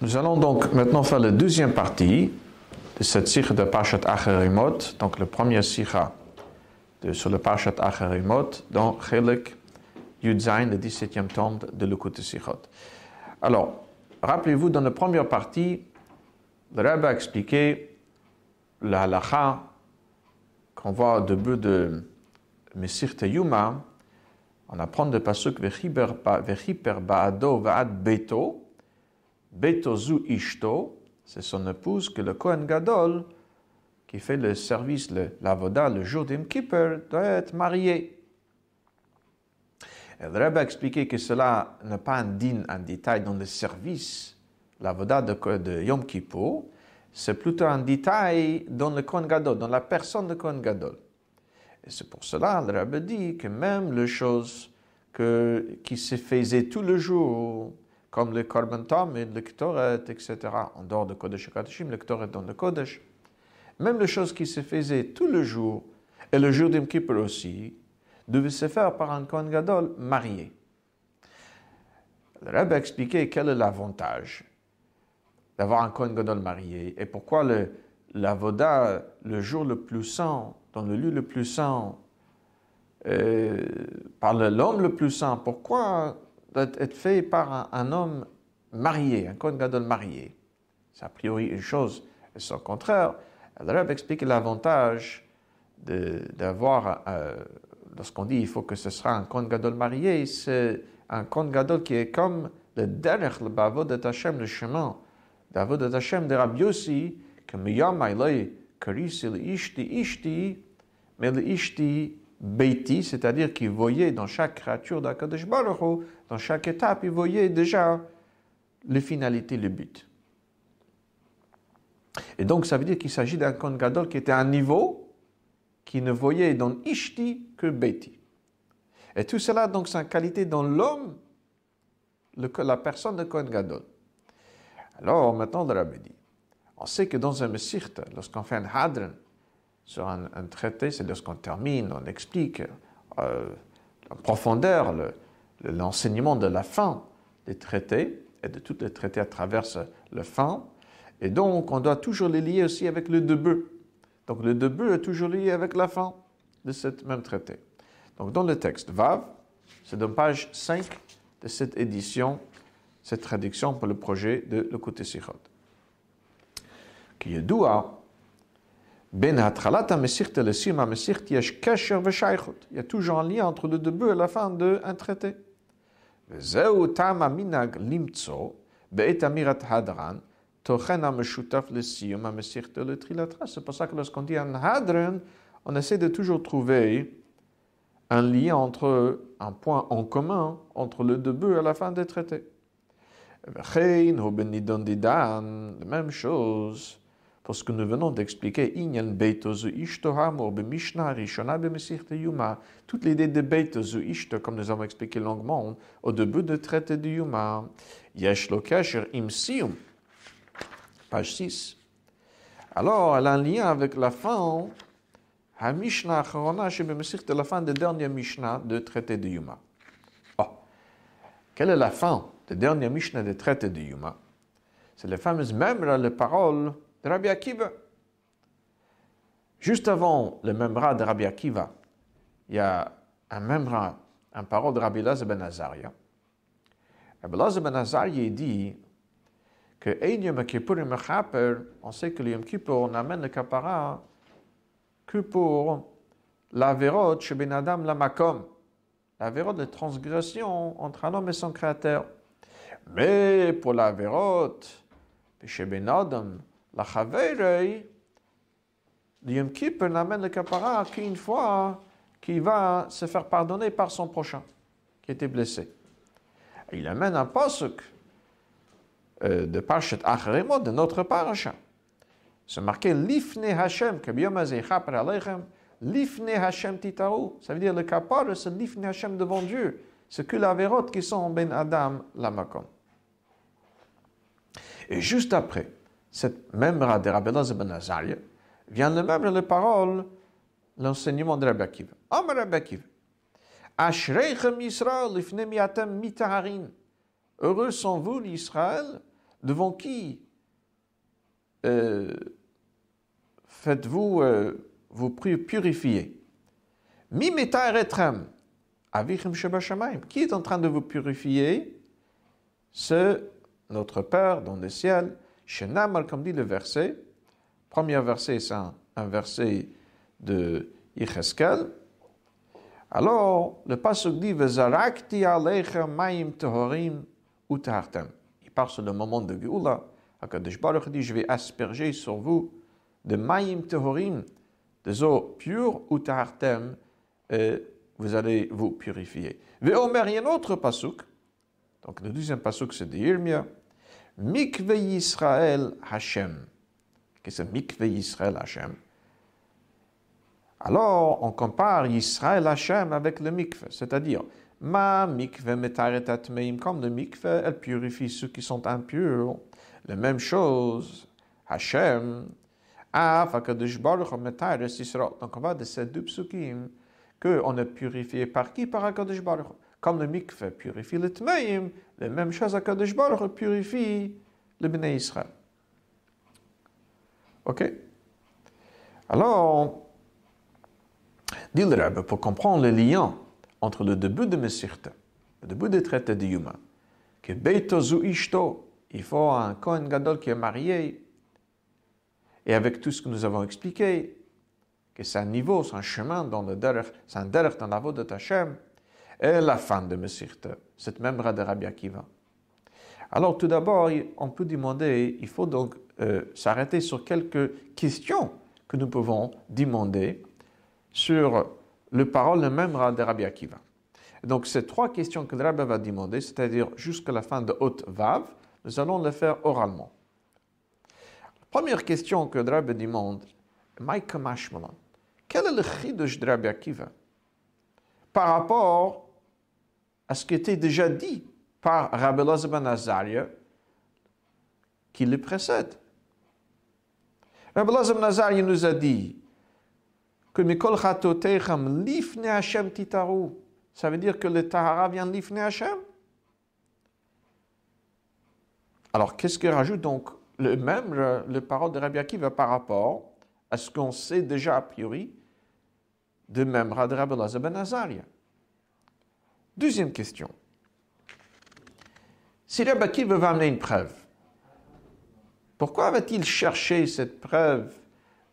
Nous allons donc maintenant faire la deuxième partie de cette sikha de Parshat Acherimot, donc le premier sikha sur le Parshat Acherimot, dans Chelik Yudzain, le 17e tome de l'Ukut Sikhot. Alors, rappelez-vous, dans la première partie, le Rebbe a expliqué la halacha qu'on voit au début de Mesirte Yuma, on apprend de pasuk Vechiper Baado Vaad Beto, Beto Zu Ishto, c'est son épouse que le Kohen Gadol, qui fait le service, le, l'avoda, le jour d'Im Kippur, doit être marié. Le Rebbe a expliqué que cela n'est pas un din en détail dans le service, l'avoda de, de Yom Kippur, c'est plutôt un détail dans le Kohen Gadol, dans la personne de Kohen Gadol. Et c'est pour cela, le Rebbe dit que même les choses que, qui se faisaient tous les jours, comme le Korban Tamid, le Ktoret, etc., en dehors de Kodesh Kadeshim, le Ktoret dans le Kodesh, même les choses qui se faisaient tous les jours, et le jour d'Im Kippur aussi, devaient se faire par un Kohen Gadol marié. Le Rebbe a expliqué quel est l'avantage d'avoir un Kohen Gadol marié et pourquoi le, l'avoda, le jour le plus saint, dans le lieu le plus saint, euh, par l'homme le plus saint, pourquoi être fait par un, homme marié, un Kohen marié C'est a priori une chose, et au contraire. Le Rebbe explique l'avantage d'avoir, euh, lorsqu'on dit il faut que ce sera un Kohen marié, c'est un Kohen qui est comme le derech, le bavod de Hashem, le chemin, d'avod de Hashem de Rabbi Yossi, que miyam ailei karisi le ishti ishti, mais le ishti beiti, c'est-à-dire qu'il voyait dans chaque créature d'Akadosh Baruch dans chaque étape, il voyait déjà les finalités, le but. Et donc, ça veut dire qu'il s'agit d'un Kohen Gadol qui était à un niveau qui ne voyait dans Ishti que Beti. Et tout cela, donc, c'est une qualité dans l'homme, la personne de Kohen Gadol. Alors, maintenant, le Rabbi dit, on sait que dans un Messirt, lorsqu'on fait un Hadran sur un, un traité, c'est lorsqu'on termine, on explique euh, en profondeur le, l'enseignement de la fin des traités et de tous les traités à travers le fin. Et donc, on doit toujours les lier aussi avec le début. Donc, le début est toujours lié avec la fin de ce même traité. Donc, dans le texte Vav, c'est dans page 5 de cette édition, cette traduction pour le projet de le côté Sichot. Qui est doua, ben il y a toujours un lien entre le début et la fin d'un traité. וזהו טעם המנהג למצוא בעת אמירת הדרן תוכן המשותף לסיום המסיכתא לתחילתך. C'est pour ça que lorsqu'on dit un hadran, on essaie de toujours trouver un lien entre, un point en commun entre le début et la fin des traités. וכן הוא בנידון דידן, la même chose. Pour ce que nous venons d'expliquer, Inyan Beitozu Ishto Hamor Bemishna Rishona Bemesichte Yuma, toute l'idée de Beitozu Ishto, comme nous avons expliqué longuement au début de traité de Yuma, Yesh Lo Kesher Im Sium, page 6. Alors, elle a un lien avec la fin, HaMishna Acharona Shebemesichte, la fin de dernier Mishnah de traité de Yuma. Oh, quelle est la fin de dernier Mishnah de traité de Yuma? C'est la fameuse même les paroles de Rabbi Akiva. Juste avant le memra de Rabbi Akiva, il y a un memra, un parole de Rabbi Lazar ben Azaria. Rabbi Lazar ben Azaria dit que on sait que le Yom Kippur, on amène le kapara que pour la vérot chez Ben Adam la makom, la vérot de transgression entre un homme et son créateur. Mais pour la vérot chez Ben Adam, la Chaverei, Yom Kippur n'amène le kapara qu'une fois qu'il va se faire pardonner par son prochain qui était blessé. Il amène un pasuk euh, de Parashat Acharemot, de notre parasha. C'est marqué Lifne Hashem, que Lifne Hashem Titaou. Ça veut dire le kapara, c'est Lifne Hashem devant Dieu. C'est que la qui sont Ben Adam, la Makom. Et juste après, cette même de Elazar ben Azaria, vient le même les paroles, l'enseignement de Rabbi Akiva. Amar Rabbi Akiva. Ashreichem Yisrael lifne miatem mitaharin. Heureux sont vous, l'Israël, devant qui euh, faites-vous euh, vous purifier Mi etrem, avichem Qui est en train de vous purifier? C'est notre Père dans le ciel. Shenamar, comme dit le verset. Premier verset, c'est un, verset de Yecheskel. Alors, le passage dit Vezarakti aleichem maim tehorim utartem. Il parle sur le moment de Géoula. Akadosh Baruch dit Je vais asperger sur vous de maim tehorim, des eaux pures, utartem, et vous allez vous purifier. Veomer, il y un autre pasuk. Donc, le deuxième pasuk, c'est de Yirmia. Mikve Yisrael Hashem. Qu'est-ce que Mikve Hashem? Alors, on compare Yisrael Hashem avec le mikve, c'est-à-dire, ma mikve metaret atmeim, comme le mikve, elle purifie ceux qui sont impurs. La même chose, Hashem. Donc, on va de ces deux psukim, qu'on est purifié par qui? Par akadosh baruch. Comme le mikve purifie le tmeim, la même chose, akadosh baruch purifie le bnei Israël. Ok? Alors, Dit le pour comprendre le lien entre le début de Mesirte, le début des traités de Yuma, que Beitozu Ishto, il faut un Kohen Gadol qui est marié, et avec tout ce que nous avons expliqué, que c'est un niveau, c'est un chemin dans le derech, c'est un derech dans la voie de Tachem, et la fin de Mesirte, cette même de Rabbi Akiva. Alors tout d'abord, on peut demander, il faut donc euh, s'arrêter sur quelques questions que nous pouvons demander sur le parole même de Rabbi Akiva. Donc, ces trois questions que le Rabbi va demander, c'est-à-dire jusqu'à la fin de Haute Vav, nous allons les faire oralement. première question que le Rabbi demande, quel est le chidush de Rabbi Akiva par rapport à ce qui était déjà dit par Rabbi Lazar ben Azaria qui le précède. Rabbi Lazar ben Azaria nous a dit que Mikol Chatotechem lifne Hashem titaru. Ça veut dire que le Tahara vient lifne Hashem. Alors, qu'est-ce qu'il rajoute donc le même le, parole de Rabbi Akiva par rapport à ce qu'on sait déjà a priori de même de Rabbi ben Azaria. Deuxième question. Si Rabbi Akiva va amener une preuve, pourquoi va-t-il chercher cette preuve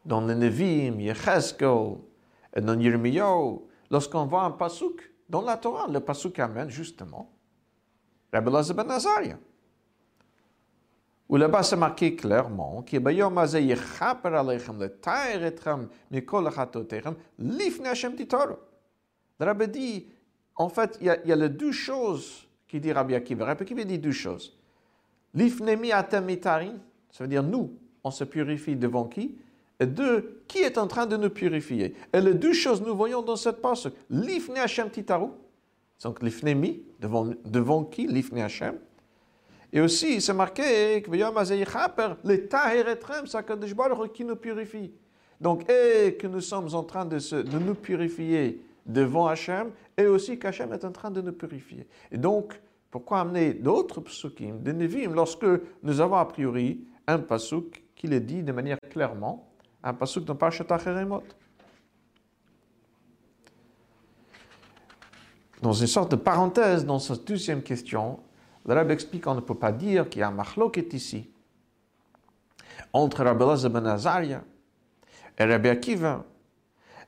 dans le Nevim, Yecheskel, et dans Yirmiyahu, lorsqu'on voit un pasuk dans la Torah, le pasuk amène justement Rabbi ben Azaria. Où là-bas c'est marqué clairement que Bayom Azeh Yechaper le Etchem Mikol Chatotechem Lifne Hashem Titoro. Le Rabbi dit, en fait, il y, a, les deux choses qui dit Rabbi Akiva. Rabbi Akiva dit deux choses. Lifne mi atem mitari, ça veut dire nous, on se purifie devant qui? Et deux, qui est en train de nous purifier? Et les deux choses nous voyons dans cette passage. L'ifne Hashem titaru, donc l'ifnemi, devant, devant qui? L'ifne Hashem. Et aussi, c'est marqué que qui nous purifie. Donc, et que nous sommes en train de, de nous purifier devant Hachem, et aussi qu'Hachem est en train de nous purifier. Et donc, pourquoi amener d'autres psukim, de Nevim, lorsque nous avons a priori un pasuk qui le dit de manière clairement un pasuk dans Parashat Acheremot. Dans une sorte de parenthèse dans cette deuxième question, le Rabbi explique qu'on ne peut pas dire qu'il y a un est ici entre Rabbi Lazar ben et Rabbi Akiva,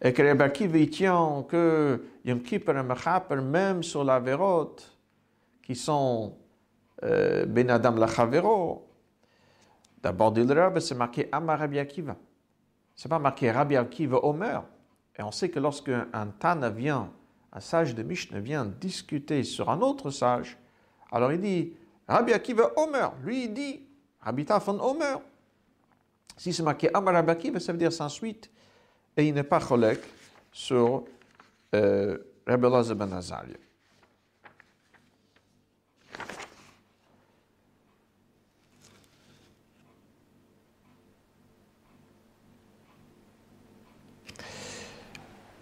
et que Rabbi Akiva tient que Yom Kippur et Mechaper, même sur la vérote, qui sont euh, Ben Adam la Chavero, d'abord dit le Rabbi, c'est marqué Amar Rabbi Akiva. C'est pas marqué Rabbi Akiva Omer. Et on sait que lorsque un Tana vient, un sage de Mishnah vient discuter sur un autre sage, alors il dit Rabbi Akiva Omer. Lui il dit Rabbi Tafan Omer. Si c'est marqué Amar Rabbi Akiva, ça veut dire sans suite. Et il n'est pas cholek sur euh, Rabbi Lazar ben.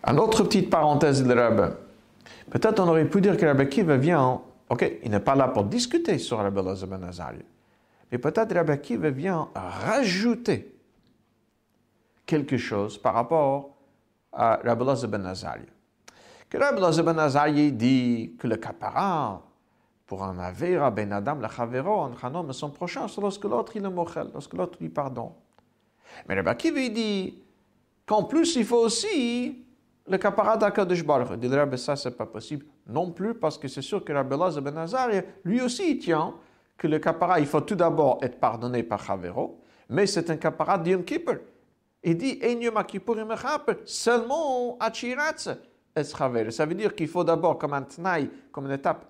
Une autre petite parenthèse de Rabbi. Peut-être on aurait pu dire que Rabbi Kiva vient Ok, il n'est pas là pour discuter sur Rabbi Elazar ben. Mais peut-être Rabbi Akiva vient rajouter quelque chose par rapport à Rabbi ben Azaria. Que Rabbi ben Azaria dit que le capara pour un avera ben Adam la chavero en chanom son prochain, c'est lorsque l'autre il est mochel, lorsque l'autre lui pardonne. Mais Rabbi Akiva dit qu'en plus il faut aussi le capara d'Akadosh Baruch. Il dit Rabbi ça c'est pas possible non plus parce que c'est sûr que Rabbi ben Azaria lui aussi il tient que le capara, il faut tout d'abord être pardonné par Chavero, mais c'est un capara d'Yom Kippur. Il dit, seulement Achiratz. Ça veut dire qu'il faut d'abord, comme un tnaï, comme une étape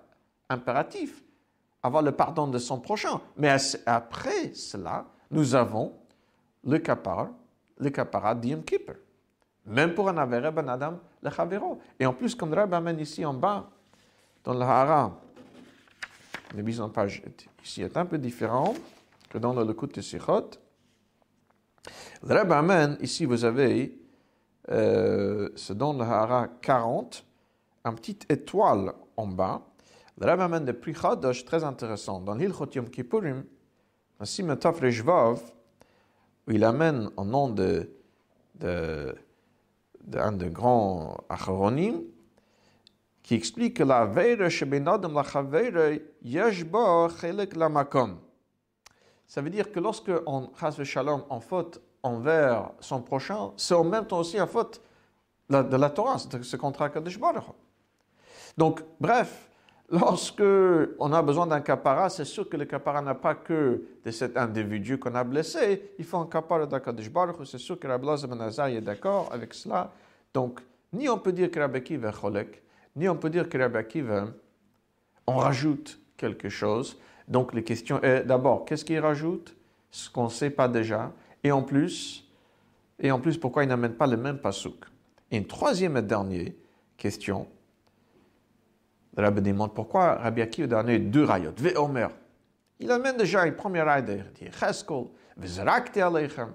impérative, avoir le pardon de son prochain. Mais après cela, nous avons le capara, le capara d'Yom Kippur. Même pour un avéré ben Adam, le Chavero. Et en plus, comme Rabbi amène ici en bas, dans le Hara, la mise en page ici est un peu différent que dans le Lekut de Sichot. Le Rebbe amène, ici vous avez, euh, c'est dans le Hara 40, un petit étoile en bas. Le Rebbe amène des prix très intéressant. Dans l'Ilchot Yom Kippurim, dans Simetov Rejvav, où il amène en nom de, de, d'un de grands achronim, qui explique que la veire shebenadam la chaveire yeshba chelek la makom. Ça veut dire que lorsque on chas shalom en faute envers son prochain, c'est en même temps aussi en faute de la Torah, c'est ce contrat Kadosh Baruch. Donc, bref, lorsque on a besoin d'un capara, c'est sûr que le capara n'a pas que de cet individu qu'on a blessé, il faut un capara d'Akadosh Baruch, c'est sûr que Rabbi Ben est d'accord avec cela. Donc, ni on peut dire que Rabbi Kiva cholek, ni on peut dire que Rabbi Akiva, on rajoute quelque chose. Donc la question est d'abord, qu'est-ce qu'il rajoute? Ce qu'on ne sait pas déjà. Et en plus, et en plus pourquoi il n'amène pas le même pasouk Et une troisième et dernière question. Le Rabbi demande pourquoi Rabbi Akiva a donné deux rayot, ve Omer. Il amène déjà une première raille dit Cheskol, Vezrakte Aleichem.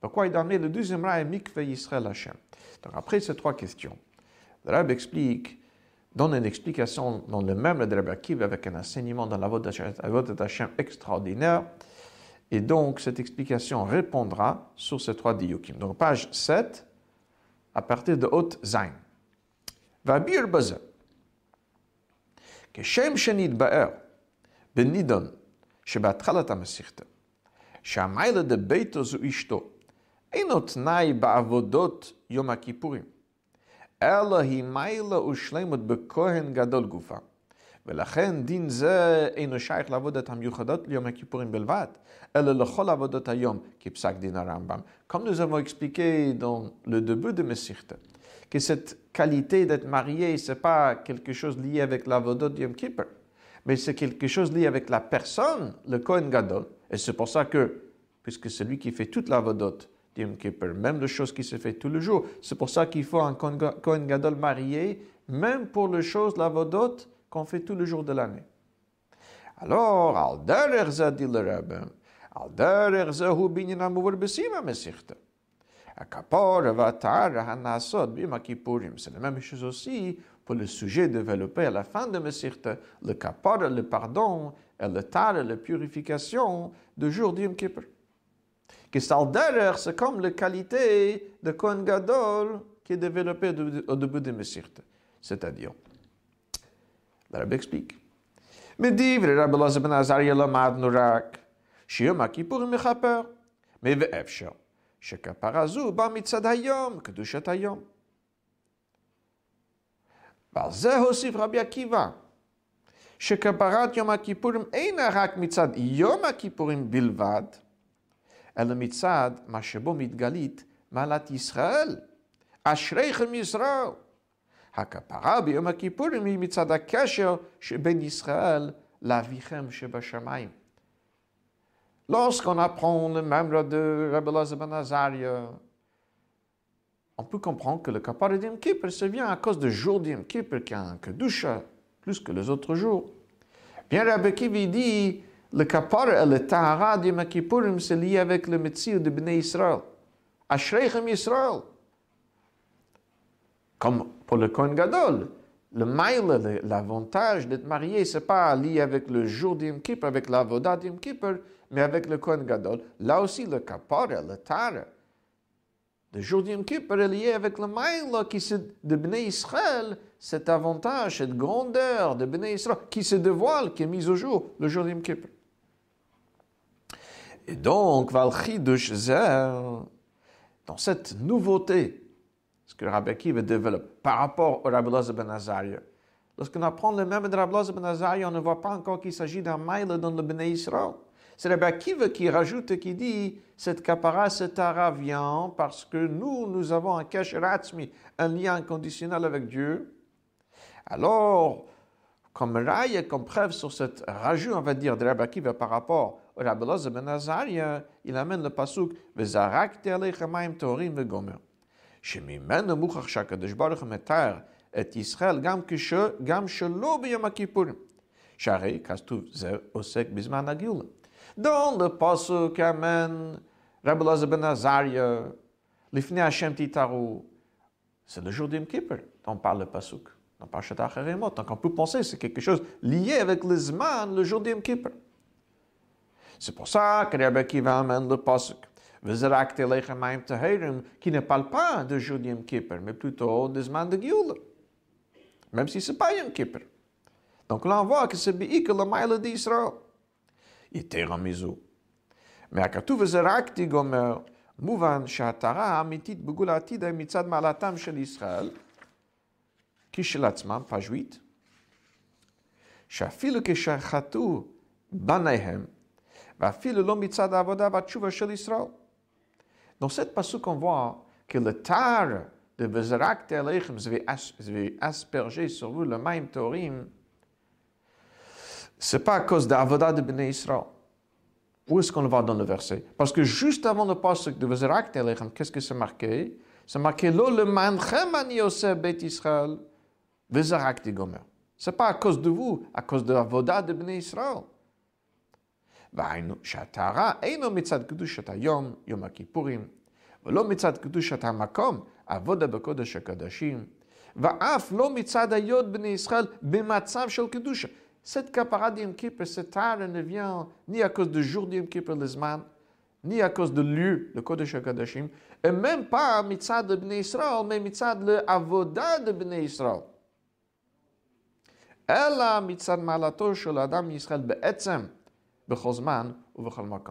Pourquoi il donné le deuxième raille, Mikve Yisrael Hashem? Donc après ces trois questions, le Rabbi explique donne une explication dans le même de Rabbi Akiva avec un enseignement dans la voie d'Hachem extraordinaire. Et donc, cette explication répondra sur ces trois diyukim. Donc, page 7, à partir de Haute Zain. והביר בזה, כשם שנתבאר בנידון שבהתחלת המסכתא, שהמיילה דביתו זו אשתו, אינו תנאי בעבודות יום הכיפורים, אלא היא מיילה ושלמות בכהן גדול גופה. ולכן דין זה אינו שייך לעבודת המיוחדות ליום הכיפורים בלבד, אלא לכל עבודות היום, כפסק דין הרמב"ם. Comme nous avons expliqué dans le début de Mesichte, que cette qualité d'être marié, ce n'est pas quelque chose lié avec l'avodot de Yom Kippur, mais c'est quelque chose lié avec la personne, le Kohen Gadol. Et c'est pour ça que, puisque c'est lui qui fait toute l'avodot, même les choses qui se fait tous les jours. C'est pour ça qu'il faut un Kohen Gadol marié, même pour les choses, la vodot, qu'on fait tous les jours de l'année. Alors, al derer ze dit le Rebbe, al derer ze hu binyan amuvur besima mesichte. Akapor avatar hanasod bima kippurim. C'est la même chose aussi pour le sujet développé à la fin de Mesichte, le kapor, le pardon, et le tar, la purification du jour d'Yom Kippur que Salderer, c'est comme la qualité de Kohen Gadol qui est développée au début de Messirte. C'est-à-dire, le Rabbi explique. מדברי רבי אלעזר בן עזריה למדנו רק שיום הכיפורים מכפר, ואפשר שכפרה זו באה מצד היום, קדושת היום. ועל זה הוסיף רבי עקיבא, שכפרת יום הכיפורים אינה רק מצד יום הכיפורים בלבד, אלא מצד מה שבו מתגלית מעלת ישראל. אשריכם ישראל. הכפרה ביום הכיפורים היא מצד הקשר שבין ישראל לאביכם שבשמיים. Lorsqu'on apprend le membre de Rabbi Lazar ben Azaria, on peut comprendre que le kapara d'Yom Kippur, ça vient à cause du jour d'Yom Kippur qui a un kedusha plus que les autres jours. Bien Rabbi Kivi dit, le kapara et le tahara de Yom Kippourim, c'est lié avec le métier de Bnei Israël. Ashreichem Israël. Comme pour le Kohen Gadol, le mail, l'avantage d'être marié, c'est pas lié avec le jour d'Yom Kippur, avec l'avodat d'Yom Kippur, mais avec le Kohen Gadol. Là aussi, le kapara, le tara, le jour d'Yom Kippur est lié avec le se, de Bnei Israël, cet avantage, cette grandeur de Bnei Israël qui se dévoile, qui est mise au jour, le jour d'Yom Kippur. Et donc, Valchidush dans cette nouveauté, que Rabbi Akiva développe par rapport au Rabbi ben Azaria. Lorsqu'on apprend le même de Rabbi ben Azaria, on ne voit pas encore qu'il s'agit d'un mail dans le Bnei Israël. C'est Rabbi Akiva qui rajoute qui dit cette kapara, cette ara vient parce que nous, nous avons un ratzmi, un lien conditionnel avec Dieu. Alors, comme raille, comme preuve sur cette rajout, on va dire, de Rabbi Akiva par rapport au Rabbi ben Azaria, il amène le pasuk Vezarak aleichem torim vegomer. שממנו מוכח שהקדוש ברוך הוא מתאר את ישראל גם, כש, גם שלא ביום הכיפורים. שהרי כתוב זה עוסק בזמן הגאולה. Dans le pasuk amène Rabbi Lazar ben Azaria, לפני השם תתארו, c'est le jour d'Yom Kippur dont parle le pasuk. Dans Parashat Acharemot. Donc on peut penser que c'est quelque chose lié avec le Zman, le jour d'Yom Kippur. C'est pour ça que Rabbi Akiva amène le pasuk qui ne parle pas de jour Yom Kippur, mais plutôt des Zman de Gioula. Même si ce n'est pas Yom Kippur. Donc là, on voit que c'est que le maïle d'Israël. יתר מזו. מהכתוב וזרקתי גומר, מובן שההתרה האמיתית בגול העתיד היא מצד מעלתם של ישראל, כשלעצמם, פז'ווית, שאפילו כשחטאו בניהם, ואפילו לא מצד העבודה והתשובה של ישראל. Dans cette passage, on voit que le tar de Bezerak Telechem, je vais asperger sur vous le même Torim, ce n'est pas à cause d'Avoda de Bnei Israël. Où est-ce qu'on le voit dans le verset? Parce que juste avant le passage de Bezerak Telechem, qu'est-ce que c'est marqué? C'est marqué Lo le manchem ani Yosef Bet Israël, Bezerak Gomer. Ce n'est pas à cause de vous, à cause de l'Avoda de Bnei Israël. והיינו שהטהרה אינו מצד קדושת היום, יום הכיפורים, ולא מצד קדושת המקום, עבודה בקודש הקדשים, ואף לא מצד היות בני ישראל במצב של קדושה. Cette capara d'Yom Kippur, cette tare ne vient ni à cause du jour d'Yom Kippur, le Zman, ni à cause de lieu, le Kodesh HaKadoshim, et même pas mitzad de Bnei Israël, mais mitzad le avoda de Bnei Israël. אלא מצד מעלתו של האדם מישראל בעצם,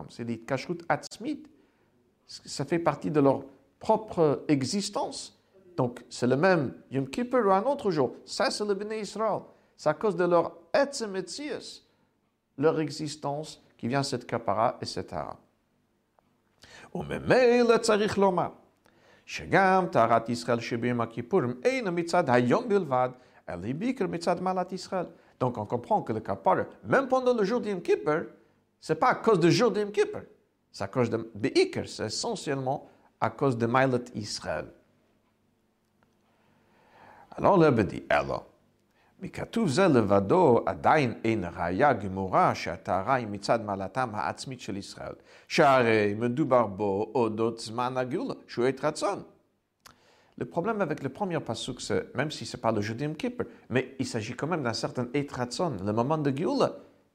c'est dit kashrut atzmit, ça fait partie de leur propre existence. Donc, c'est le même Yom Kippur ou un autre jour. Ça, c'est le Bnei Israël. C'est à cause de leur etzem leur existence, qui vient cette kapara et cette hara. וממילא צריך לומר שגם טהרת ישראל שביום הכיפורים אינו מצד היום בלבד, אלא היא בעיקר מצד מעלת ישראל. Donc on comprend que le kapara, même pendant le jour d'Yom Kippur, c'est pas à cause du jour d'Yom Kippur. C'est à cause de Be'ikr, c'est essentiellement à cause de Mailat Israël. Alors le dit, alors, מכתוב זה לבדו עדיין אין ראיה גמורה שהטהרה היא מצד מעלתם העצמית של ישראל, שהרי מדובר בו אודות זמן הגאולה, שהוא עת רצון. Le problème avec le premier pasuk, c'est, même si ce n'est pas le jour d'Yom Kippur, mais il s'agit quand même d'un certain עת רצון, le moment de Géoula.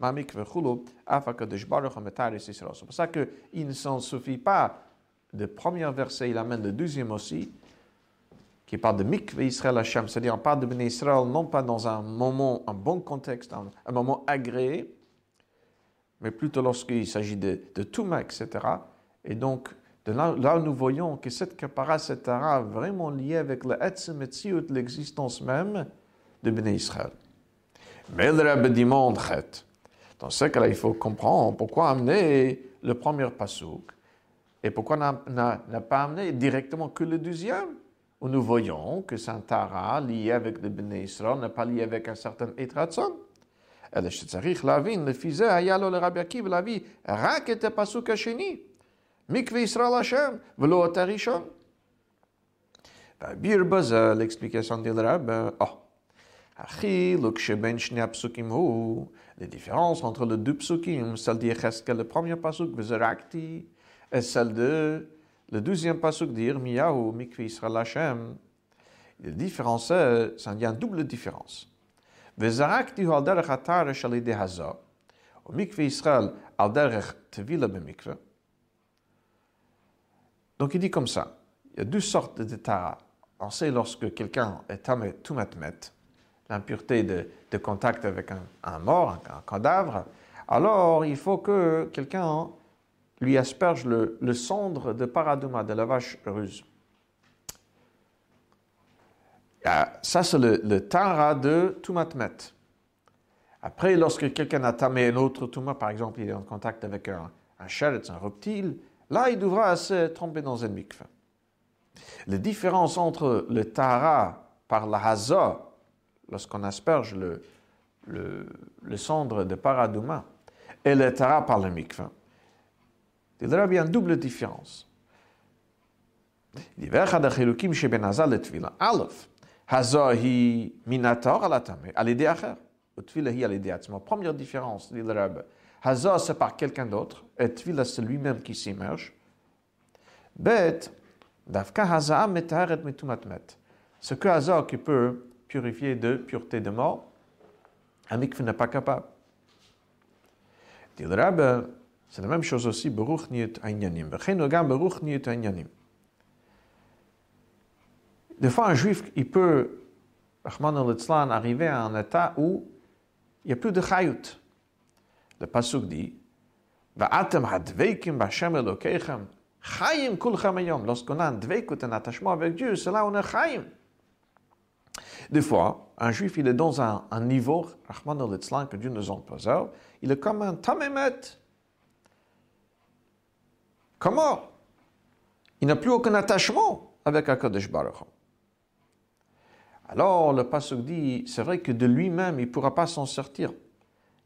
C'est pour ça qu'il ne s'en suffit pas de premier verset, il amène le deuxième aussi, qui parle de Mikve Israël Hashem, c'est-à-dire on parle de Bnei Israël non pas dans un moment, un bon contexte, un, moment agréé, mais plutôt lorsqu'il s'agit de, de Touma, etc. Et donc, de là, nous voyons que cette kapara, etc., vraiment liée avec le l'existence même de Bnei Israël. Mais le Rabbi demande, dans ce cas-là, il faut comprendre pourquoi amener le premier pasouk et pourquoi n'a pas amené directement que le deuxième. où nous voyons que Saint Tara, lié avec le Bnei Israël, n'est pas lié avec un certain Etratson. אלא שצריך להבין, לפי זה היה לו לרבי עקיבא להביא רק את הפסוק השני, מקווה ישראל השם, ולא את הראשון. והביר בזה l'explication de לרבי, oh, ben les différences entre les deux psukim, celle de Yecheskel, le premier pasuk, Vezerakti, et celle de le deuxième pasuk de Yirmiyahu, Mikvi Israel Hashem. Les différences, ça y a une double différence. Vezerakti hu alderech atar shalide haza, ou Mikvi Israel alderech tevila bemikve. Donc il dit comme ça, il y a deux sortes de tara. On sait lorsque quelqu'un est tamet, tout matmet, l'impureté de, de, contact avec un, mort, un, cadavre, alors il faut que quelqu'un lui asperge le, cendre de paraduma, de la vache ruse. Ça, c'est le, le tara de Tumatmet. Après, lorsque quelqu'un a tamé un autre Tuma, par exemple, il est en contact avec un, un sheretz, un reptile, là, il devra se tromper dans un mikveh. La différence entre le tara par la haza, lorsqu'on asperge le, le, le, cendre de paradouma et le tara par le mikveh, il y aura bien une double différence. Ben Première différence, dit le Rabbe, Hazah, c'est par quelqu'un d'autre, et Tvila, c'est lui-même qui s'immerge. Bet, Dafka Hazah, Metaret, Metumatmet. Ce que Hazah qui peut purifier de pureté de mort, un mikveh n'est pas capable. Dit le Rebbe, c'est la même chose aussi, Beruch niyut ainyanim. Beruch niyut ainyanim. Des fois, un juif, il peut, Rahman al arriver à un état où il n'y a plus de chayut. Le pasuk dit, Va'atem hadveikim b'Hashem Elokeichem, chayim kulchem ayom. Lorsqu'on a un dveikut, un attachement avec Dieu, c'est là où on est chayim. Des fois, un juif, il est dans un, un niveau, Rahman al que Dieu nous en préserve, il est comme un tamemet. Comment? Il n'a plus aucun attachement avec Akadosh Baruch alors le pasuk dit, c'est vrai que de lui-même, il ne pourra pas s'en sortir.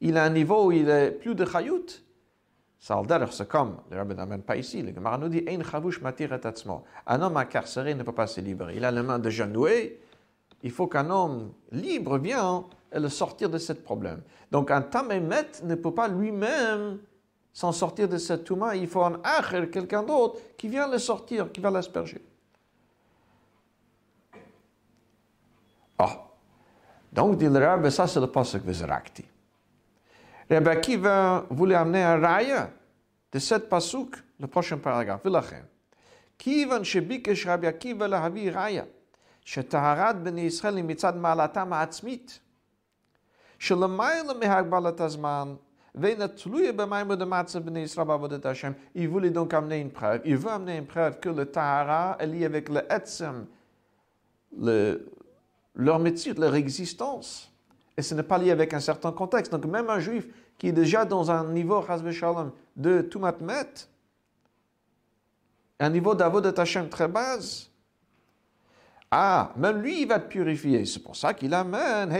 Il a un niveau où il est plus de chayut. Ça c'est comme, le rabbin n'amène pas ici, le Gemara nous dit, Un homme incarcéré ne peut pas se libérer. Il a la main de genouée. Il faut qu'un homme libre vienne et le sortir de ce problème. Donc un tamémet ne peut pas lui-même s'en sortir de cette touma. Il faut un akhir, quelqu'un d'autre, qui vient le sortir, qui va l'asperger. Ah. Donc dit le Rabbe, ça c'est le pasuk Vizrakti. Rabbi Akiva voulait amener un raya de cette pasuk, le prochain paragraphe. Vilachem. Kivan shebikesh Rabbi Akiva raya. שטהרת בני ישראל היא מצד מעלתם העצמית, שלמעלה מהגבלת הזמן ואינה תלויה במים ודמצה בני ישראל בעבודת השם, il voulait donc amener une preuve. Il veut amener une preuve que le tahara est lié avec le etzem, le, leur métier, leur existence. Et ce n'est pas lié avec un certain contexte. Donc même un juif qui est déjà dans un niveau shalom, de Tumatmet, un niveau d'Avod Hashem très bas, ah, même lui, il va te purifier. C'est pour ça qu'il amène,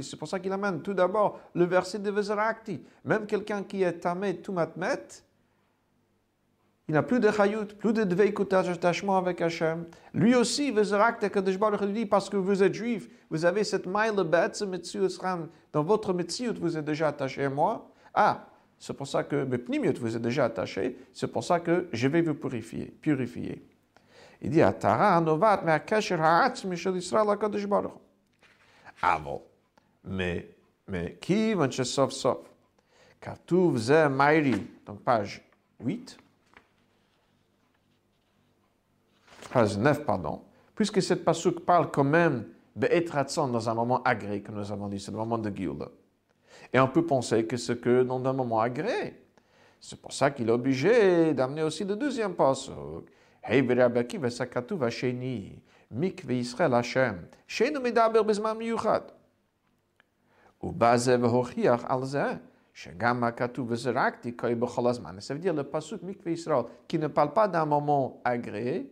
c'est pour ça qu'il amène tout d'abord le verset de Vezerakti. Même quelqu'un qui est tamé Tumatmet, il n'a plus de chayut, plus de dveikut attachement avec Hachem. Lui aussi, lui dit, parce que vous êtes juif, vous avez cette maille dans votre metziut, vous êtes déjà attaché à moi. Ah, c'est pour ça que, vous êtes déjà attaché, c'est pour ça que je vais vous purifier. purifier. Il dit, Atara Ah bon, mais, mais, qui va sauf sauf? Katuv ze mairi, donc page 8, phrase 9, pardon, puisque cette pasuk parle quand même be'etratson dans un moment agréé, que nous avons dit, c'est le moment de Gioula. Et on peut penser que c'est que dans un moment agréé. C'est pour ça qu'il est obligé d'amener aussi le deuxième pasuk. Hey berabaki vesakatu vasheni, mikve Yisrael Hashem, shenu medaber bezman miyuchad. ובזה והוכיח על זה שגם הכתוב וזרקתי כה בכל הזמן. Ça veut dire le pasuk mikve Israël qui ne parle pas d'un moment agréé,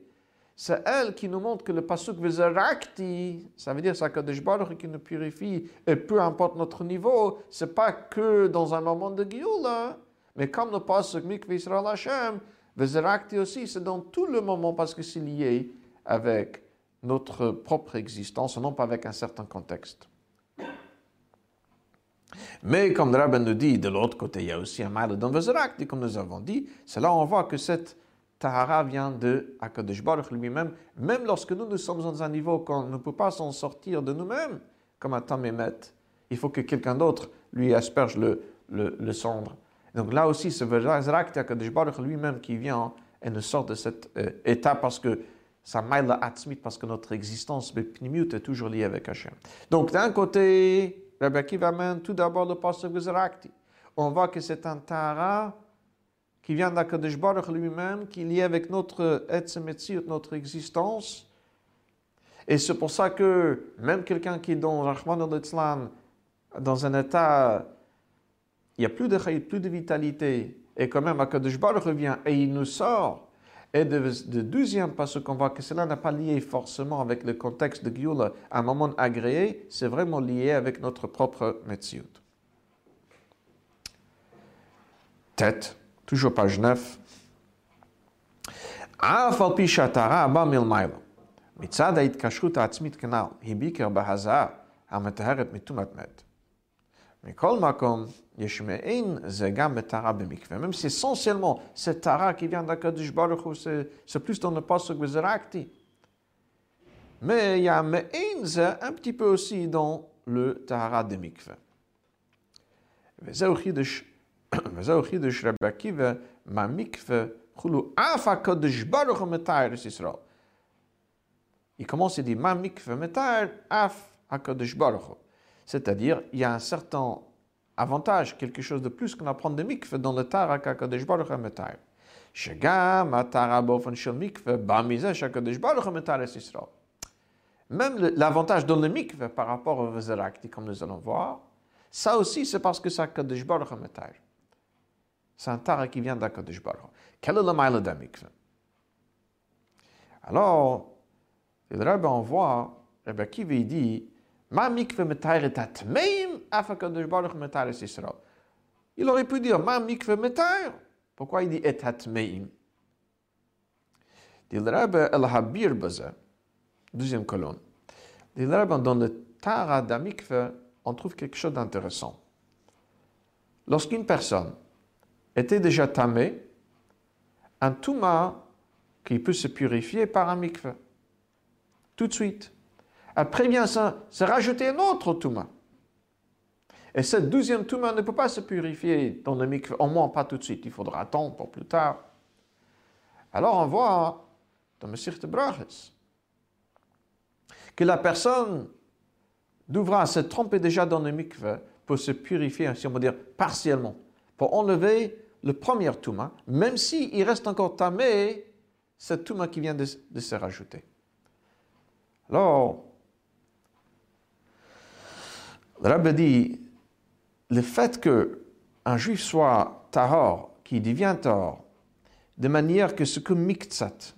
c'est elle qui nous montre que le pasuk Vezerakti, ça veut dire Sakadosh Baruch qui nous purifie, et peu importe notre niveau, c'est pas que dans un moment de Gioula, mais comme le pasuk Mikve Israël Hashem, Vezerakti aussi, c'est dans tout le moment parce que c'est lié avec notre propre existence, non pas avec un certain contexte. Mais comme le rabbin nous dit, de l'autre côté, il y a aussi un mal dans Vezerakti, comme nous avons dit, c'est là on voit que cette Tahara vient de Akadosh Baruch lui-même, même lorsque nous, nous sommes dans un niveau qu'on ne peut pas s'en sortir de nous-mêmes, comme un Tamémet, il faut que quelqu'un d'autre lui asperge le cendre. Donc là aussi, c'est lui-même qui vient et nous sort de cet euh, état parce que ça maille atzmit, parce que notre existence est toujours liée avec Hachem. Donc d'un côté, Rabbi Akiva amène tout d'abord le passage Vezerakti. On voit que c'est un Tahara qui vient d'Akadosh Baruch lui-même, qui est lié avec notre Etzemetziut, notre existence. Et c'est pour ça que même quelqu'un qui est dans Rahman al dans un état, il n'y a plus de plus de vitalité, et quand même Akadosh Baruch revient et il nous sort. Et de, de deuxième, parce qu'on voit que cela n'a pas lié forcément avec le contexte de Gioula, un moment agréé, c'est vraiment lié avec notre propre Metziut. Tête. Toujours page 9. אף על פי שהטהרה הבאה מלמעלה, מצד ההתקשרות העצמית כנ"ל, היא בעיקר בהזעה המטהרת מטומאת מת. מכל מקום, יש מעין זה גם בטהרה במקווה. Même si essentiellement cette טהרה qui vient d'Akadosh Baruch Hu, c'est plus dans le pasuk וזרקתי. Mais il y a מעין זה un petit peu aussi dans le טהרה de מקווה. וזהו חידוש וזהו חידוש רבי עקיבא מהמקווה חולו אף הקדוש ברוך הוא מתאר את ישראל. Il commence et dit Ma mikve metar af hakadosh baruch C'est-à-dire, il y a un certain avantage, quelque chose de plus qu'on apprend de mikve dans le tar hakadosh baruch metar. שגם הטהרה באופן של מקווה בא מזה שהקדוש ברוך הוא מתאר את ישראל. Même l'avantage dans le mikve par rapport au Vezerakti, comme nous allons voir, ça aussi c'est parce que c'est Kadosh Baruch HaMetar. C'est un tara qui vient d'Akadosh Baruch Quel est le maïla d'un mikveh Alors, le Rabbi envoie, Rabbi Akiva il dit, Ma mikveh metayret atmeim af Akadosh Baruch metayret Israël. Il aurait pu dire, Ma mikveh metayr. Pourquoi il dit et atmeim Dit le Rabbi El Habir Baza, deuxième colonne. Dit le Rabbi, dans le tara d'un mikveh, on trouve quelque chose d'intéressant. Lorsqu'une personne était déjà tamé, un touma qui peut se purifier par un mikveh. Tout de suite. Après vient se rajouter un autre touma. Et ce deuxième touma ne peut pas se purifier dans le mikveh, au moins pas tout de suite. Il faudra attendre pour plus tard. Alors on voit dans le de Brachis que la personne devra se tromper déjà dans le mikveh pour se purifier, si on veut dire partiellement, pour enlever le premier touma, même s'il il reste encore tamé, c'est touma qui vient de, se rajouter. Alors, le rabbi dit, le fait que un juif soit tahor, qui devient tahor, de manière que ce que miktsat,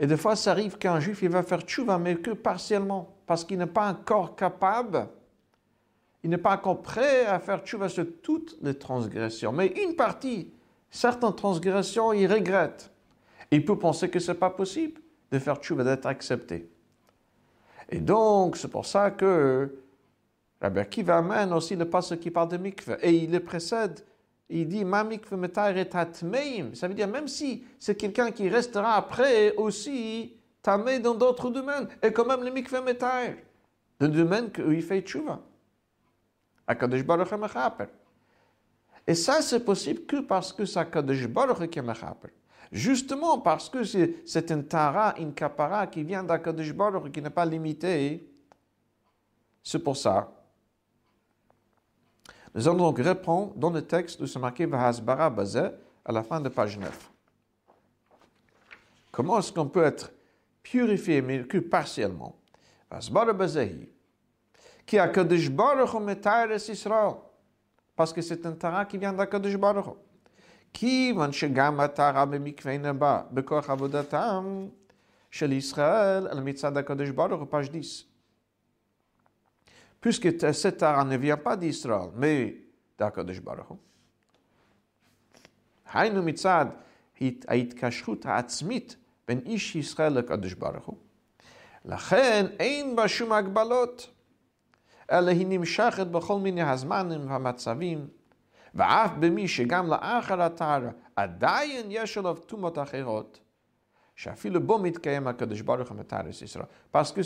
et des fois ça arrive qu'un juif il va faire tchouva, mais que partiellement, parce qu'il n'est pas encore capable, il n'est pas encore prêt à faire tchouva sur toutes les transgressions, mais une partie, certaines transgressions, il regrette. Il peut penser que ce n'est pas possible de faire tchouva, d'être accepté. Et donc, c'est pour ça que Rabbi Akiva amène aussi le passage qui parle de mikveh, et il le précède. Il dit, ma mikveh et. Ça veut dire, même si c'est quelqu'un qui restera après aussi tamé dans d'autres domaines, et quand même le mikveh metair, le domaine où il fait tchouva. Akadosh. Et ça, c'est possible que parce que c'est Kadosh Baruch qui Justement parce que c'est un tara, une kapara qui vient d'Akadosh Baruch qui n'est pas limité. C'est pour ça. Nous allons donc répondre dans le texte de ce marqué Vahasbara Bazé à la fin de page 9. Comment est-ce qu'on peut être purifié, mais que partiellement? Vahasbara Bazéhi. Qui a Kadosh Baruch Israël parce que c'est un Tara qui vient d'Akadosh Baruch Qui, man shegam Tara bemikvein ba, bekor avodatam, chez l'Israël, le mitzvah d'Akadosh Baruch page 10. Puisque cette Tara ne vient pas d'Israël, mais d'Akadosh Baruch היינו מצד ההתקשרות העצמית בין איש ישראל לקדוש ברוך הוא. לכן אין בה שום הגבלות, אלא היא נמשכת בכל מיני הזמנים והמצבים, ואף במי שגם לאחר הטהרה עדיין יש עליו טומאות אחרות, שאפילו בו מתקיים הקדוש ברוך הוא מטהרס ישראל. Parce que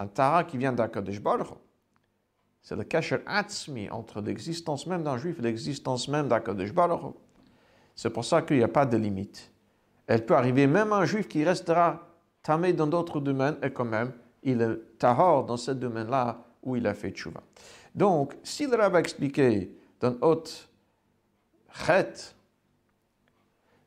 un, Tara qui vient d'Akadosh Baruch C'est le kasher atzmi entre l'existence même d'un juif et l'existence même d'Akadosh Baruch C'est pour ça qu'il n'y a pas de limite. Elle peut arriver même un juif qui restera tamé dans d'autres domaines et quand même, il est tahor dans ce domaine-là où il a fait tchouva. Donc, si le rabbin a expliqué dans Haute Chet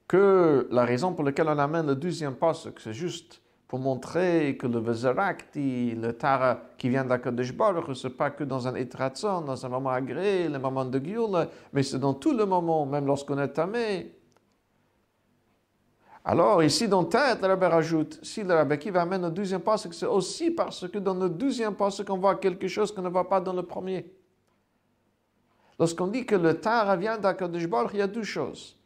que la raison pour laquelle on amène le deuxième poste, c'est juste pour montrer que le Vezerakti, le Tara qui vient d'Akadosh Baruch, ce n'est pas que dans un Etratson, dans un moment agréé, le moment de Gioul, mais c'est dans tout le moment, même lorsqu'on est tamé. Alors, ici, dans tête, le Rabbi rajoute, si le Rabbi qui va amener le deuxième poste, c'est aussi parce que dans le deuxième poste qu'on voit quelque chose qu'on ne voit pas dans le premier. Lorsqu'on dit que le Tara vient d'Akadosh Baruch, il y a deux choses.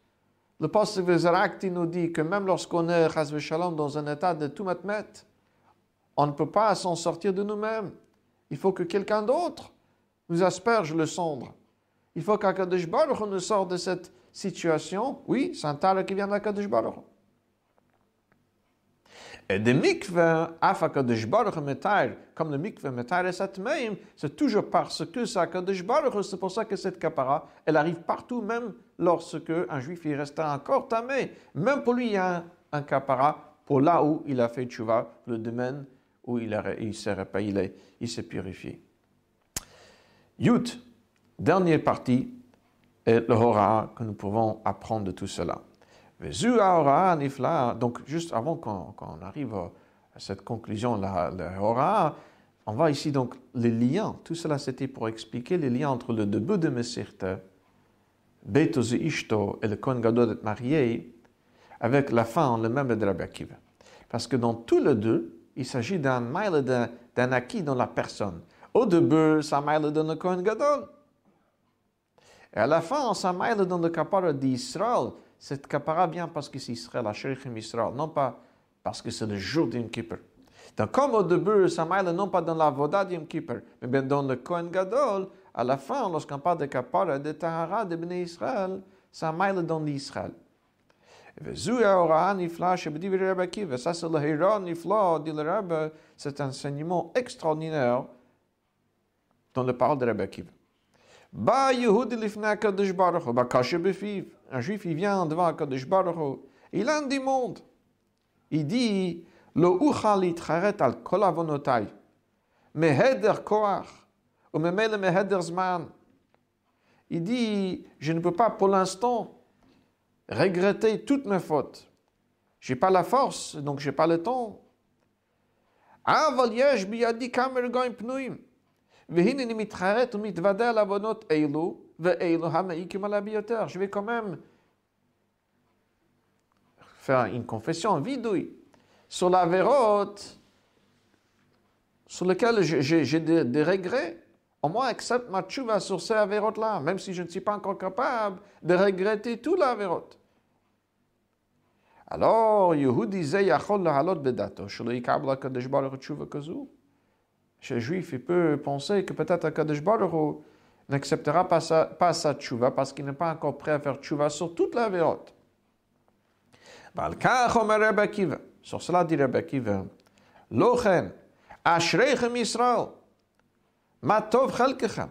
Le Pasuk Vezarakti nous dit que même lorsqu'on est dans un état de tout metmet, on ne peut pas s'en sortir de nous-mêmes. Il faut que quelqu'un d'autre nous asperge le cendre. Il faut qu'Akadosh Baruch nous sorte de cette situation. Oui, c'est un Tara qui vient d'Akadosh Baruch. Et de mikveh, afakadosh baruch metair, comme le mikveh metair et satmeim, c'est toujours parce que c'est akadosh baruch, c'est pour ça que cette kapara, elle arrive partout, même lorsque un juif il restera encore tamé. Même pour lui, il y a un, kapara pour là où il a fait tchouva, le domaine où il, il s'est il, s'est purifié. Yut, dernière partie, est le hora que nous pouvons apprendre de tout cela. Donc, juste avant qu'on arrive à cette conclusion, la, la on voit ici donc les liens. Tout cela, c'était pour expliquer les liens entre le début de Mesirte, Beto Ishto et le Kohen Gadol d'être marié, avec la fin, le même de Rabbi Akiva. Parce que dans tous les deux, il s'agit d'un mail d'un acquis dans la personne. Au début, ça mail dans le Kohen Gadol. Et à la fin, ça mail dans le capara d'Israël cette kapara vient parce que c'est Israël, la Sherichim Israël, non pas parce que c'est le jour d'Yom Kippur. Donc, comme au début, ça mêle non pas dans la Voda d'Yom Kippur, mais bien dans le Kohen Gadol, à la fin, lorsqu'on parle de kapara, de Tahara, de Bnei Israël, ça mêle dans l'Israël. Ça, c'est le dit le un enseignement extraordinaire dans le parole de Rabbi Akiva. Ba Yehudi lifna Kadosh Baruch ba kashe. Un juif, il vient devant Kadosh Baruch il un monde. Il dit, lo uchal itcharet al kol avonotai, meheder koach, Il dit, je ne peux pas pour l'instant regretter toutes mes fautes. J'ai pas la force, donc j'ai pas le temps. Pnuim. Je vais quand même faire une confession, vidouille, sur la vérote sur laquelle j'ai des, regrets. Au moins, accepte ma tchouva sur ces vérote-là, même si je ne suis pas encore capable de regretter tout la vérote. Alors, Yehudi disait, Yachol halot bedato, shelo yikabla kadesh baruch tchouva kazou. Chez juif, il peut penser que peut-être Akadosh Baruch n'acceptera pas sa, pas sa tchouva parce qu'il n'est pas encore prêt à faire tchouva sur toute la vérote. Sur cela dit Rebbe Kiva, Lochen, Ashreichem Yisrael, Matov Chelkechem.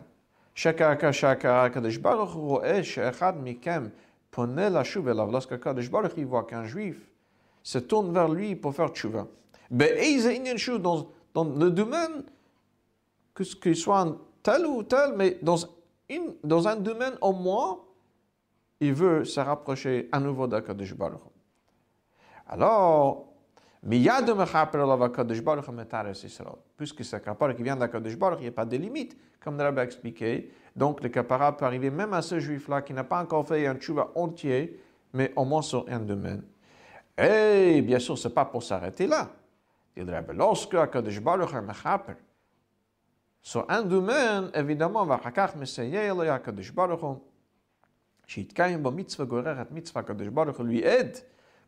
שהקדוש ברוך הוא רואה שאחד מכם פונה לשוב אליו, lorsqu'הקדוש ברוך הוא voit qu'un juif se tourne vers lui pour faire tchouva. באיזה עניין שהוא, dans, dans le domaine que ce qu'il soit tel ou tel, mais dans, une, dans un domaine au moins, il veut se rapprocher à nouveau d'Akadosh Baruch Alors, Puisque c'est un kapara qui vient d'Akadosh Baruch, il n'y a pas de limite, comme le a expliqué. Donc le kapara peut arriver même à ce juif-là qui n'a pas encore fait un tchouva entier, mais au moins sur un domaine. Et bien sûr, ce n'est pas pour s'arrêter là. Il lorsque Akadosh Baruch a sur un domaine, évidemment, va le Akadosh Baruch, shitkayim bo mitzvah gorer mitzvah Akadosh lui aide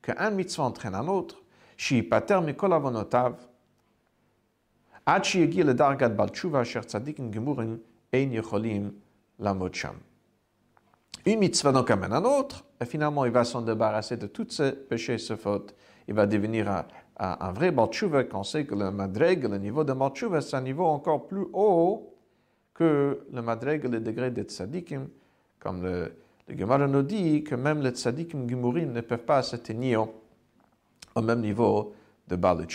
qu'un mitzvah entraîne un autre. שייפטר מכל עוונותיו, עד שיגיע לדרגת בעל תשובה אשר צדיקים גמורים אין יכולים לעמוד שם. Une mitzvah donc amène un autre, et finalement il va s'en débarrasser de tous ses péchés, ses fautes. Il va devenir un, un, un vrai Balchuva, qu'on sait que le Madreg, le niveau de Balchuva, c'est un niveau encore plus haut que le Madreg, le degré des Tzadikim, comme le, le Gemara nous dit que même les Tzadikim Gimurim ne peuvent pas s'atteindre au même niveau de Baal.